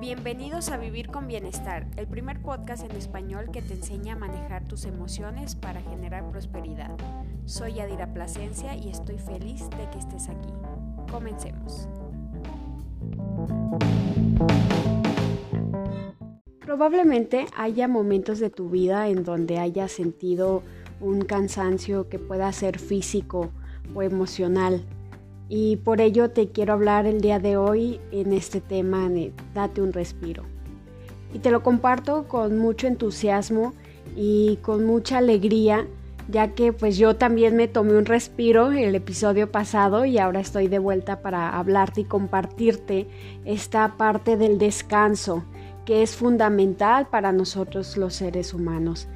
Bienvenidos a Vivir con Bienestar, el primer podcast en español que te enseña a manejar tus emociones para generar prosperidad. Soy Adira Plasencia y estoy feliz de que estés aquí. Comencemos. Probablemente haya momentos de tu vida en donde hayas sentido un cansancio que pueda ser físico o emocional. Y por ello te quiero hablar el día de hoy en este tema de date un respiro. Y te lo comparto con mucho entusiasmo y con mucha alegría, ya que pues yo también me tomé un respiro el episodio pasado y ahora estoy de vuelta para hablarte y compartirte esta parte del descanso que es fundamental para nosotros los seres humanos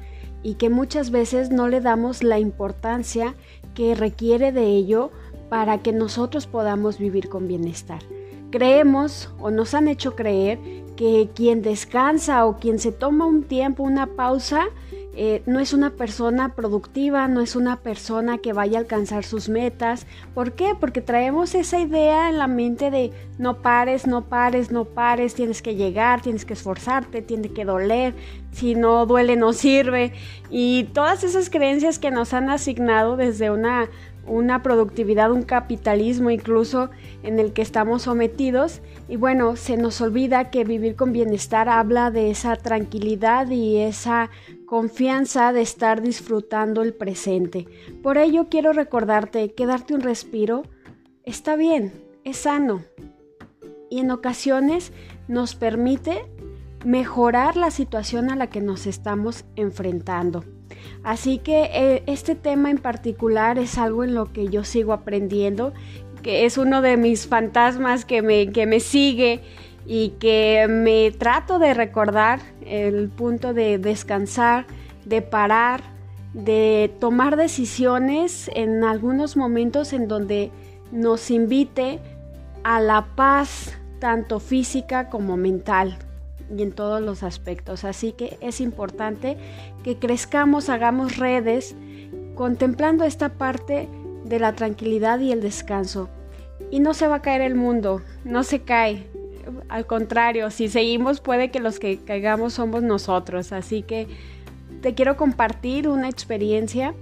y que muchas veces no le damos la importancia que requiere de ello para que nosotros podamos vivir con bienestar. Creemos o nos han hecho creer que quien descansa o quien se toma un tiempo, una pausa, eh, no es una persona productiva, no es una persona que vaya a alcanzar sus metas. ¿Por qué? Porque traemos esa idea en la mente de no pares, no pares, no pares, tienes que llegar, tienes que esforzarte, tiene que doler, si no duele no sirve. Y todas esas creencias que nos han asignado desde una una productividad, un capitalismo incluso en el que estamos sometidos. Y bueno, se nos olvida que vivir con bienestar habla de esa tranquilidad y esa confianza de estar disfrutando el presente. Por ello quiero recordarte que darte un respiro está bien, es sano y en ocasiones nos permite mejorar la situación a la que nos estamos enfrentando. Así que eh, este tema en particular es algo en lo que yo sigo aprendiendo, que es uno de mis fantasmas que me, que me sigue y que me trato de recordar el punto de descansar, de parar, de tomar decisiones en algunos momentos en donde nos invite a la paz tanto física como mental y en todos los aspectos. Así que es importante que crezcamos, hagamos redes, contemplando esta parte de la tranquilidad y el descanso. Y no se va a caer el mundo, no se cae. Al contrario, si seguimos puede que los que caigamos somos nosotros. Así que te quiero compartir una experiencia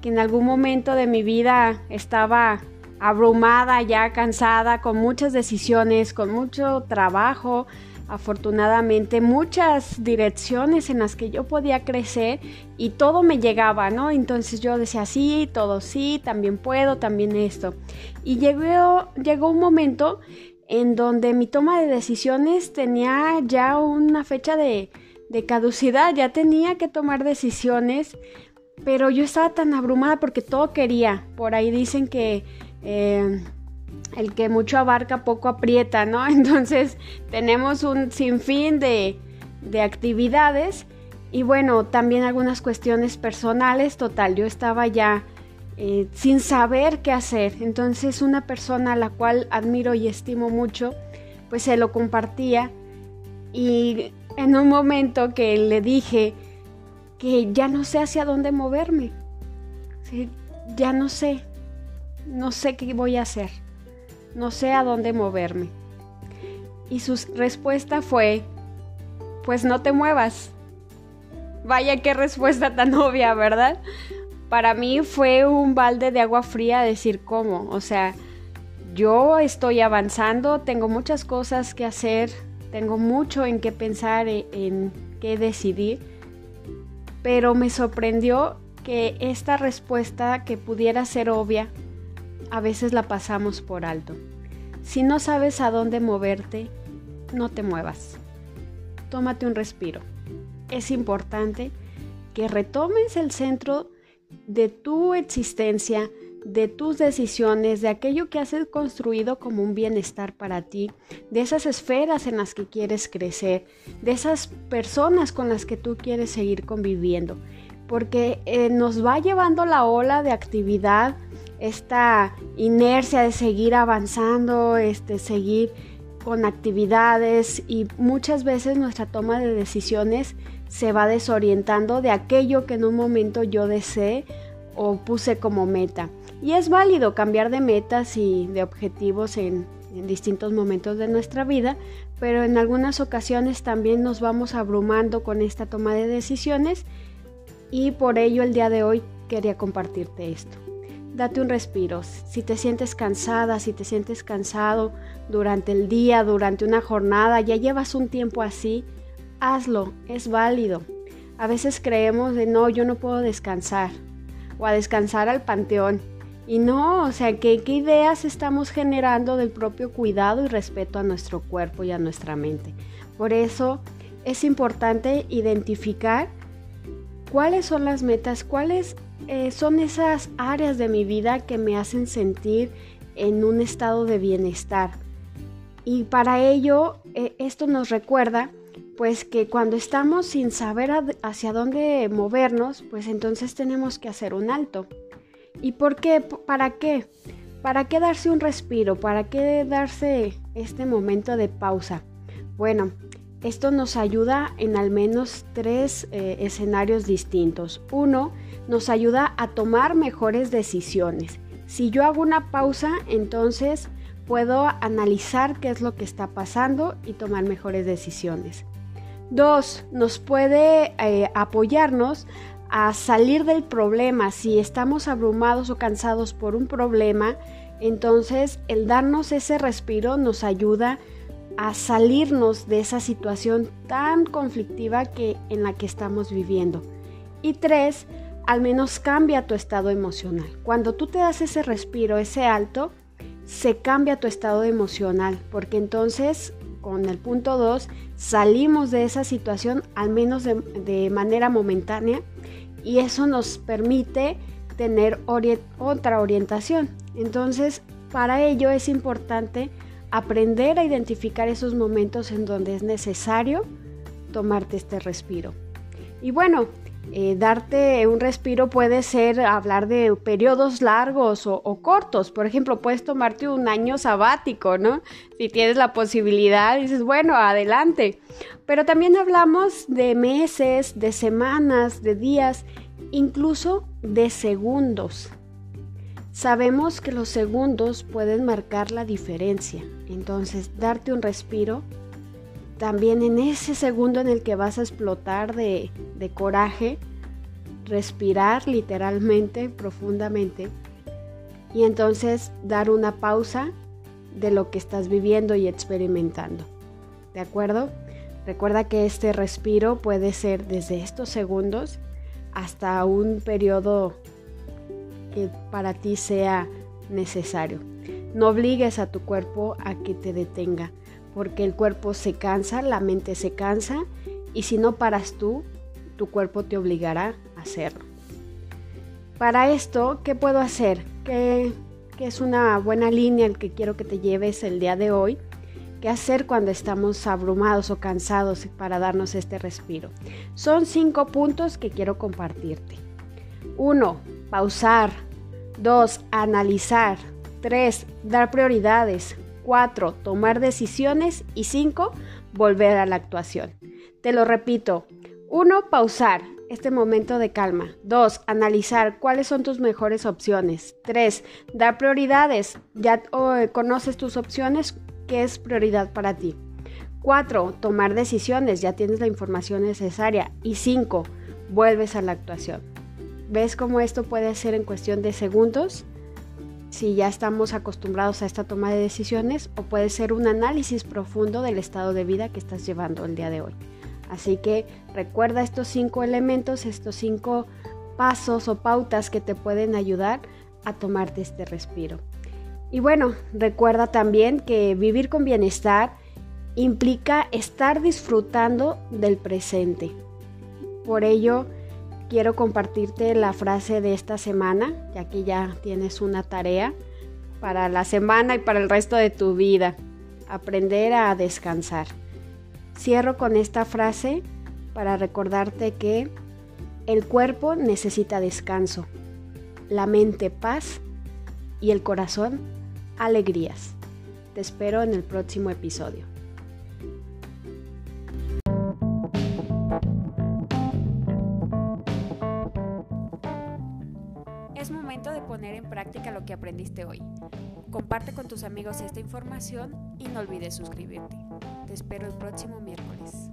que en algún momento de mi vida estaba abrumada, ya cansada, con muchas decisiones, con mucho trabajo, afortunadamente muchas direcciones en las que yo podía crecer y todo me llegaba, ¿no? Entonces yo decía, sí, todo sí, también puedo, también esto. Y llegó, llegó un momento en donde mi toma de decisiones tenía ya una fecha de, de caducidad, ya tenía que tomar decisiones, pero yo estaba tan abrumada porque todo quería. Por ahí dicen que... Eh, el que mucho abarca poco aprieta, ¿no? Entonces tenemos un sinfín de, de actividades y bueno, también algunas cuestiones personales, total, yo estaba ya eh, sin saber qué hacer. Entonces una persona a la cual admiro y estimo mucho, pues se lo compartía y en un momento que le dije que ya no sé hacia dónde moverme, ya no sé, no sé qué voy a hacer no sé a dónde moverme. Y su respuesta fue, pues no te muevas. Vaya qué respuesta tan obvia, ¿verdad? Para mí fue un balde de agua fría decir cómo. O sea, yo estoy avanzando, tengo muchas cosas que hacer, tengo mucho en qué pensar, e, en qué decidir, pero me sorprendió que esta respuesta que pudiera ser obvia a veces la pasamos por alto. Si no sabes a dónde moverte, no te muevas. Tómate un respiro. Es importante que retomes el centro de tu existencia, de tus decisiones, de aquello que has construido como un bienestar para ti, de esas esferas en las que quieres crecer, de esas personas con las que tú quieres seguir conviviendo, porque eh, nos va llevando la ola de actividad, esta inercia de seguir avanzando, este, seguir con actividades y muchas veces nuestra toma de decisiones se va desorientando de aquello que en un momento yo deseé o puse como meta. Y es válido cambiar de metas y de objetivos en, en distintos momentos de nuestra vida, pero en algunas ocasiones también nos vamos abrumando con esta toma de decisiones y por ello el día de hoy quería compartirte esto. Date un respiro. Si te sientes cansada, si te sientes cansado durante el día, durante una jornada, ya llevas un tiempo así, hazlo, es válido. A veces creemos de no, yo no puedo descansar o a descansar al panteón. Y no, o sea, ¿qué, ¿qué ideas estamos generando del propio cuidado y respeto a nuestro cuerpo y a nuestra mente? Por eso es importante identificar cuáles son las metas, cuáles eh, son esas áreas de mi vida que me hacen sentir en un estado de bienestar. Y para ello, eh, esto nos recuerda pues que cuando estamos sin saber hacia dónde movernos, pues entonces tenemos que hacer un alto. ¿Y por qué? ¿Para qué? ¿Para qué darse un respiro? ¿Para qué darse este momento de pausa? Bueno, esto nos ayuda en al menos tres eh, escenarios distintos. Uno, nos ayuda a tomar mejores decisiones. Si yo hago una pausa, entonces puedo analizar qué es lo que está pasando y tomar mejores decisiones. Dos, nos puede eh, apoyarnos a salir del problema. Si estamos abrumados o cansados por un problema, entonces el darnos ese respiro nos ayuda a salirnos de esa situación tan conflictiva que, en la que estamos viviendo. Y tres, al menos cambia tu estado emocional. Cuando tú te das ese respiro, ese alto, se cambia tu estado emocional, porque entonces con el punto 2 salimos de esa situación al menos de, manera momentánea y eso nos permite tener otra orientación. Entonces, para ello es importante aprender a identificar esos momentos en donde es necesario tomarte este respiro. Y bueno, eh, darte un respiro puede ser hablar de periodos largos o, cortos. Por ejemplo, puedes tomarte un año sabático, ¿no? Si tienes la posibilidad, dices, bueno, adelante. Pero también hablamos de meses, de semanas, de días, incluso de segundos. Sabemos que los segundos pueden marcar la diferencia. Entonces, darte un respiro también en ese segundo en el que vas a explotar de, coraje, respirar literalmente, profundamente, y entonces dar una pausa de lo que estás viviendo y experimentando. ¿De acuerdo? Recuerda que este respiro puede ser desde estos segundos hasta un periodo que para ti sea necesario. No obligues a tu cuerpo a que te detenga porque el cuerpo se cansa, la mente se cansa y si no paras tú, tu cuerpo te obligará a hacerlo. Para esto, ¿qué puedo hacer? ¿Qué, es una buena línea el que quiero que te lleves el día de hoy? ¿Qué hacer cuando estamos abrumados o cansados para darnos este respiro? Son cinco puntos que quiero compartirte. Uno, pausar. Dos, analizar. Tres, dar prioridades. 4. Tomar decisiones. Y 5. Volver a la actuación. Te lo repito. 1. Pausar. Este momento de calma. 2. Analizar cuáles son tus mejores opciones. 3. Dar prioridades. Ya conoces tus opciones. ¿Qué es prioridad para ti? 4. Tomar decisiones. Ya tienes la información necesaria. Y 5. Vuelves a la actuación. ¿Ves cómo esto puede ser en cuestión de segundos? Si ya estamos acostumbrados a esta toma de decisiones o puede ser un análisis profundo del estado de vida que estás llevando el día de hoy. Así que recuerda estos cinco elementos, estos cinco pasos o pautas que te pueden ayudar a tomarte este respiro. Y bueno, recuerda también que vivir con bienestar implica estar disfrutando del presente. Por ello, quiero compartirte la frase de esta semana, ya que ya tienes una tarea para la semana y para el resto de tu vida. Aprender a descansar. Cierro con esta frase para recordarte que el cuerpo necesita descanso, la mente paz y el corazón alegrías. Te espero en el próximo episodio. de poner en práctica lo que aprendiste hoy. Comparte con tus amigos esta información y no olvides suscribirte. Te espero el próximo miércoles.